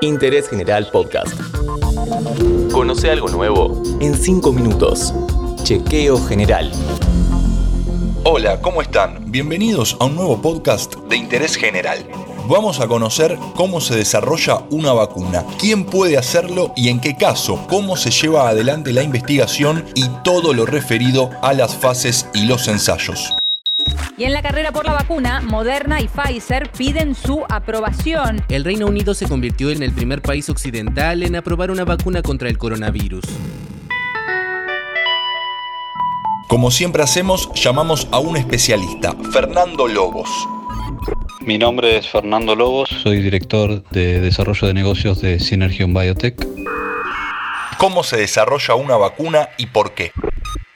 Interés General Podcast. Conoce algo nuevo en 5 minutos. Chequeo General. Hola, ¿cómo están? Bienvenidos a un nuevo podcast de Interés General. Vamos a conocer cómo se desarrolla una vacuna, quién puede hacerlo y en qué caso, cómo se lleva adelante la investigación y todo lo referido a las fases y los ensayos. Y en la carrera por la vacuna, Moderna y Pfizer piden su aprobación. El Reino Unido se convirtió en el primer país occidental en aprobar una vacuna contra el coronavirus. Como siempre hacemos, llamamos a un especialista, Fernando Lobos. Mi nombre es Fernando Lobos, soy director de desarrollo de negocios de Synergium Biotech. ¿Cómo se desarrolla una vacuna y por qué?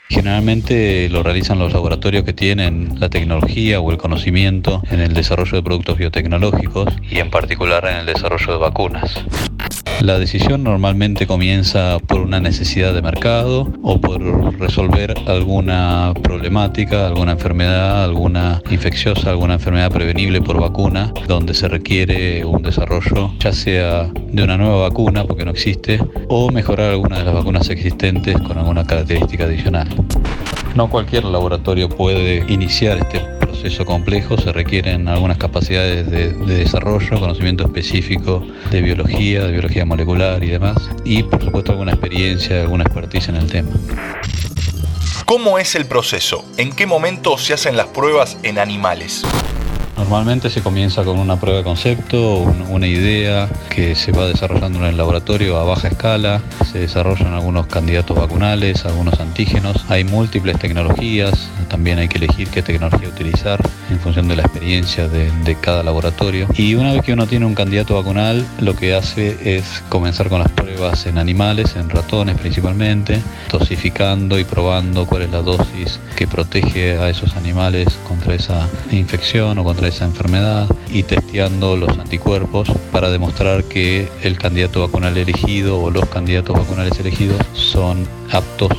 Generalmente lo realizan los laboratorios que tienen la tecnología o el conocimiento en el desarrollo de productos biotecnológicos y en particular en el desarrollo de vacunas. La decisión normalmente comienza por una necesidad de mercado o por resolver alguna problemática, alguna enfermedad, alguna infecciosa, alguna enfermedad prevenible por vacuna, donde se requiere un desarrollo ya sea de una nueva vacuna, porque no existe, o mejorar alguna de las vacunas existentes con alguna característica adicional. No cualquier laboratorio puede iniciar este proceso complejo, se requieren algunas capacidades de, desarrollo, conocimiento específico de biología, de biología molecular y demás, y por supuesto alguna experiencia, alguna expertise en el tema. ¿Cómo es el proceso? ¿En qué momento se hacen las pruebas en animales? Normalmente se comienza con una prueba de concepto, una idea que se va desarrollando en el laboratorio a baja escala, se desarrollan algunos candidatos vacunales, algunos antígenos, hay múltiples tecnologías, también hay que elegir qué tecnología utilizar en función de la experiencia de, cada laboratorio. Y una vez que uno tiene un candidato vacunal, lo que hace es comenzar con las pruebas en animales, en ratones principalmente, dosificando y probando cuál es la dosis que protege a esos animales contra esa infección o contra esa enfermedad y testeando los anticuerpos para demostrar que el candidato vacunal elegido o los candidatos vacunales elegidos son aptos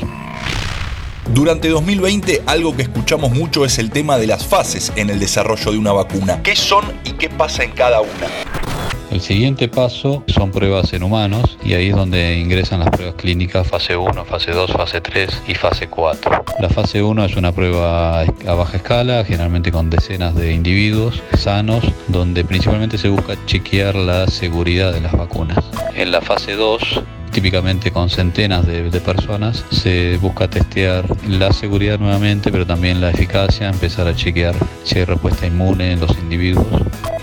durante 2020 algo que escuchamos mucho es el tema de las fases en el desarrollo de una vacuna. ¿Qué son y qué pasa en cada una? El siguiente paso son pruebas en humanos y ahí es donde ingresan las pruebas clínicas fase 1, fase 2, fase 3 y fase 4. La fase 1 es una prueba a baja escala, generalmente con decenas de individuos sanos, donde principalmente se busca chequear la seguridad de las vacunas. En la fase 2 típicamente con centenas de, personas, se busca testear la seguridad nuevamente, pero también la eficacia, empezar a chequear si hay respuesta inmune en los individuos.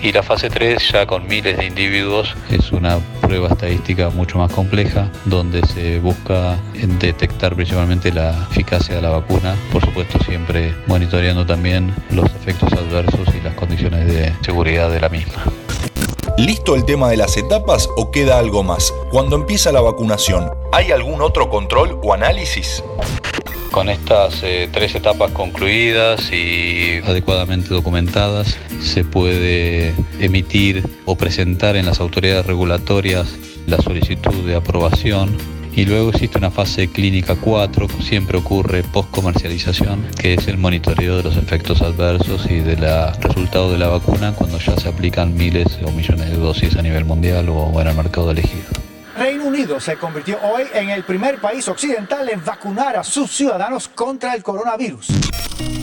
Y la fase 3, ya con miles de individuos, es una prueba estadística mucho más compleja, donde se busca detectar principalmente la eficacia de la vacuna, por supuesto siempre monitoreando también los efectos adversos y las condiciones de seguridad de la misma. ¿Listo el tema de las etapas o queda algo más? Cuando empieza la vacunación, ¿hay algún otro control o análisis? Con estas eh, tres etapas concluidas y adecuadamente documentadas, se puede emitir o presentar en las autoridades regulatorias la solicitud de aprobación y luego existe una fase clínica 4, siempre ocurre post comercialización, que es el monitoreo de los efectos adversos y del resultado de la vacuna cuando ya se aplican miles o millones de dosis a nivel mundial o en el mercado elegido. Reino Unido se convirtió hoy en el primer país occidental en vacunar a sus ciudadanos contra el coronavirus.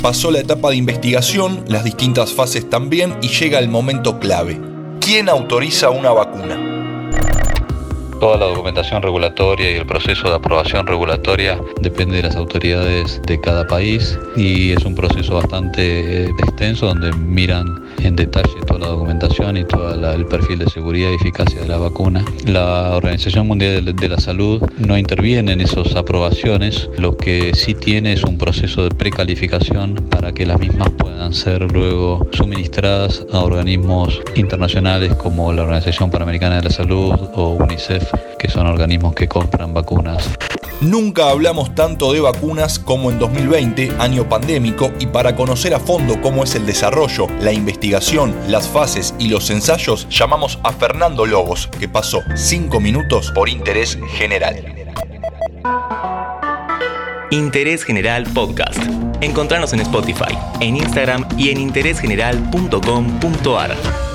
Pasó la etapa de investigación, las distintas fases también y llega el momento clave. ¿Quién autoriza una vacuna? Toda la documentación regulatoria y el proceso de aprobación regulatoria depende de las autoridades de cada país y es un proceso bastante extenso donde miran en detalle toda la documentación y todo el perfil de seguridad y eficacia de la vacuna. La Organización Mundial de la Salud no interviene en esas aprobaciones, lo que sí tiene es un proceso de precalificación para que las mismas puedan ser luego suministradas a organismos internacionales como la Organización Panamericana de la Salud o UNICEF, que son organismos que compran vacunas. Nunca hablamos tanto de vacunas como en 2020, año pandémico, y para conocer a fondo cómo es el desarrollo, la investigación, las fases y los ensayos, llamamos a Fernando Lobos, que pasó 5 minutos por interés general. Interés General Podcast. Encontrarnos en Spotify, en Instagram y en interésgeneral.com.ar.